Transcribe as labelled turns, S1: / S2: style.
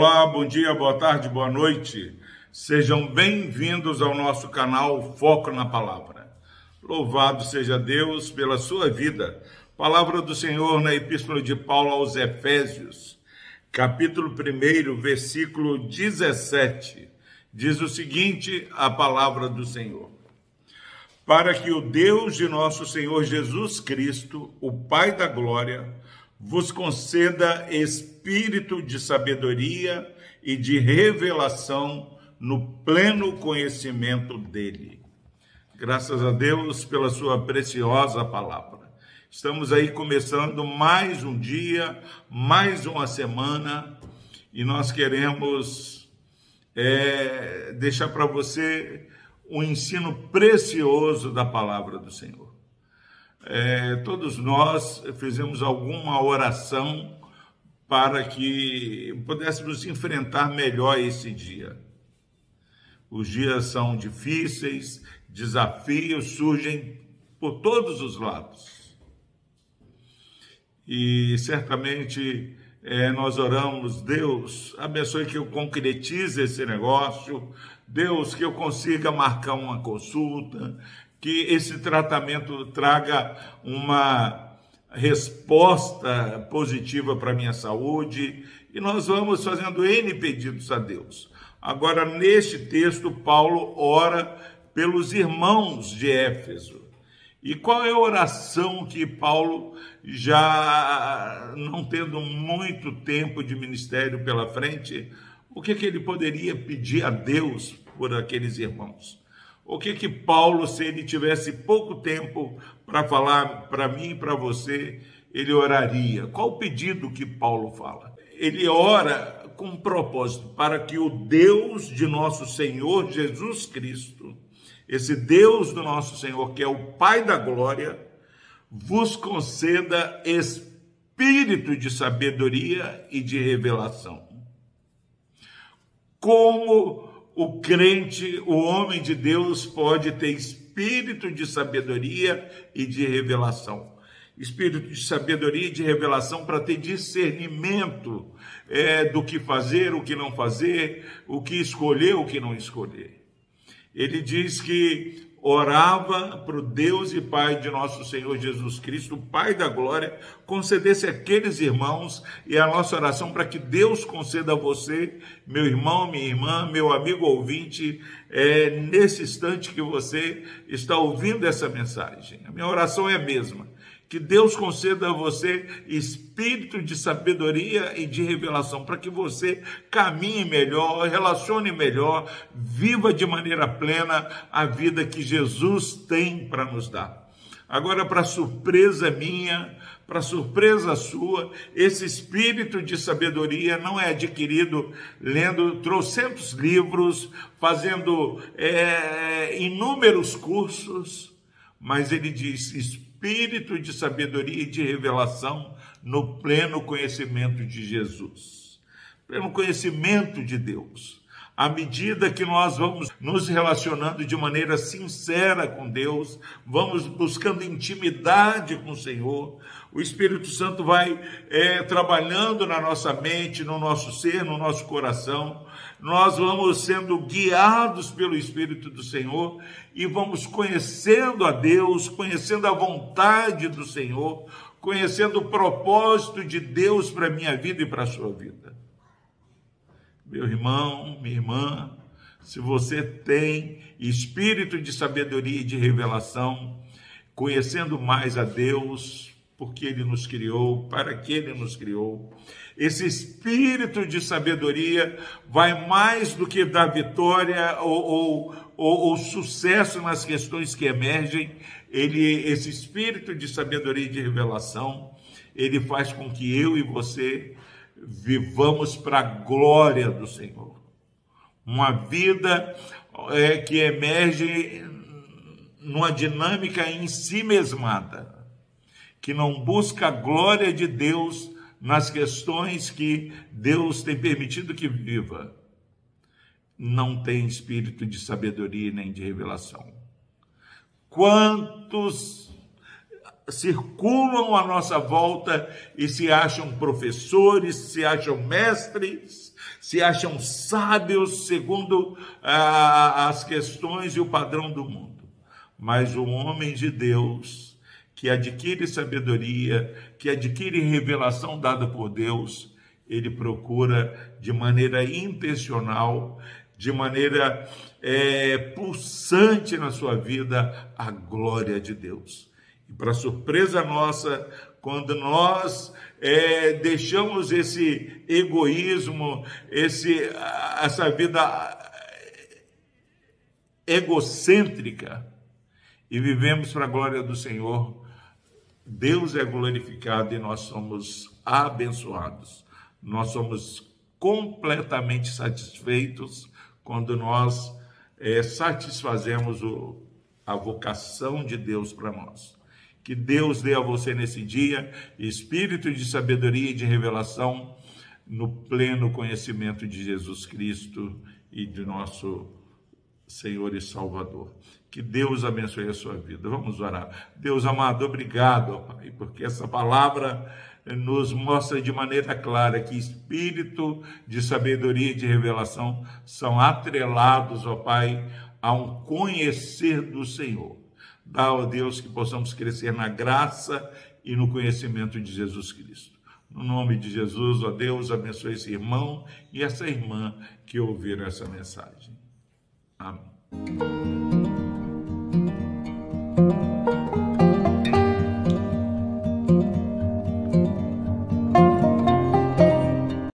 S1: Olá, bom dia, boa tarde, boa noite. Sejam bem-vindos ao nosso canal Foco na Palavra. Louvado seja Deus pela sua vida. Palavra do Senhor na Epístola de Paulo aos Efésios, capítulo 1, versículo 17. Diz o seguinte: a palavra do Senhor. Para que o Deus de nosso Senhor Jesus Cristo, o Pai da glória, vos conceda espírito de sabedoria e de revelação no pleno conhecimento dele. Graças a Deus pela sua preciosa palavra. Estamos aí começando mais um dia, mais uma semana, e nós queremos é, deixar para você um ensino precioso da palavra do Senhor é, todos nós fizemos alguma oração para que pudéssemos enfrentar melhor esse dia. Os dias são difíceis, desafios surgem por todos os lados. E certamente é, nós oramos, Deus, abençoe que eu concretize esse negócio, Deus, que eu consiga marcar uma consulta, que esse tratamento traga uma resposta positiva para a minha saúde, e nós vamos fazendo N pedidos a Deus. Agora, neste texto, Paulo ora pelos irmãos de Éfeso. E qual é a oração que Paulo, já não tendo muito tempo de ministério pela frente, o que, que ele poderia pedir a Deus por aqueles irmãos? O que que Paulo, se ele tivesse pouco tempo para falar para mim e para você, ele oraria? Qual o pedido que Paulo fala? Ele ora com um propósito para que o Deus de nosso Senhor Jesus Cristo, esse Deus do nosso Senhor, que é o Pai da glória, vos conceda espírito de sabedoria e de revelação. Como o crente, o homem de Deus, pode ter espírito de sabedoria e de revelação. Espírito de sabedoria e de revelação para ter discernimento é, do que fazer, o que não fazer, o que escolher, o que não escolher. Ele diz que orava para o Deus e Pai de nosso Senhor Jesus Cristo, Pai da glória, concedesse aqueles irmãos e a nossa oração para que Deus conceda a você, meu irmão, minha irmã, meu amigo ouvinte, é, nesse instante que você está ouvindo essa mensagem. A minha oração é a mesma que Deus conceda a você espírito de sabedoria e de revelação, para que você caminhe melhor, relacione melhor, viva de maneira plena a vida que Jesus tem para nos dar. Agora, para surpresa minha, para surpresa sua, esse espírito de sabedoria não é adquirido lendo trocentos livros, fazendo é, inúmeros cursos, mas ele diz: espírito de sabedoria e de revelação no pleno conhecimento de Jesus, pleno conhecimento de Deus. À medida que nós vamos nos relacionando de maneira sincera com Deus, vamos buscando intimidade com o Senhor, o Espírito Santo vai é, trabalhando na nossa mente, no nosso ser, no nosso coração, nós vamos sendo guiados pelo Espírito do Senhor e vamos conhecendo a Deus, conhecendo a vontade do Senhor, conhecendo o propósito de Deus para a minha vida e para a sua vida. Meu irmão, minha irmã, se você tem espírito de sabedoria e de revelação, conhecendo mais a Deus, porque Ele nos criou, para que Ele nos criou. Esse espírito de sabedoria vai mais do que dar vitória ou, ou, ou, ou sucesso nas questões que emergem. Ele, esse espírito de sabedoria e de revelação, ele faz com que eu e você vivamos para a glória do Senhor. Uma vida é, que emerge numa dinâmica em si mesmada que não busca a glória de Deus nas questões que Deus tem permitido que viva, não tem espírito de sabedoria nem de revelação. Quantos circulam à nossa volta e se acham professores, se acham mestres, se acham sábios segundo ah, as questões e o padrão do mundo. Mas o homem de Deus, que adquire sabedoria, que adquire revelação dada por Deus, ele procura de maneira intencional, de maneira é, pulsante na sua vida, a glória de Deus. E para surpresa nossa, quando nós é, deixamos esse egoísmo, esse, essa vida egocêntrica e vivemos para a glória do Senhor, Deus é glorificado e nós somos abençoados. Nós somos completamente satisfeitos quando nós é, satisfazemos o, a vocação de Deus para nós. Que Deus dê a você nesse dia espírito de sabedoria e de revelação no pleno conhecimento de Jesus Cristo e de nosso Senhor e Salvador. Que Deus abençoe a sua vida. Vamos orar. Deus amado, obrigado, Pai, porque essa palavra nos mostra de maneira clara que espírito de sabedoria e de revelação são atrelados, ó Pai, a um conhecer do Senhor. Dá, ó Deus, que possamos crescer na graça e no conhecimento de Jesus Cristo. No nome de Jesus, ó Deus, abençoe esse irmão e essa irmã que ouviram essa mensagem. Amém.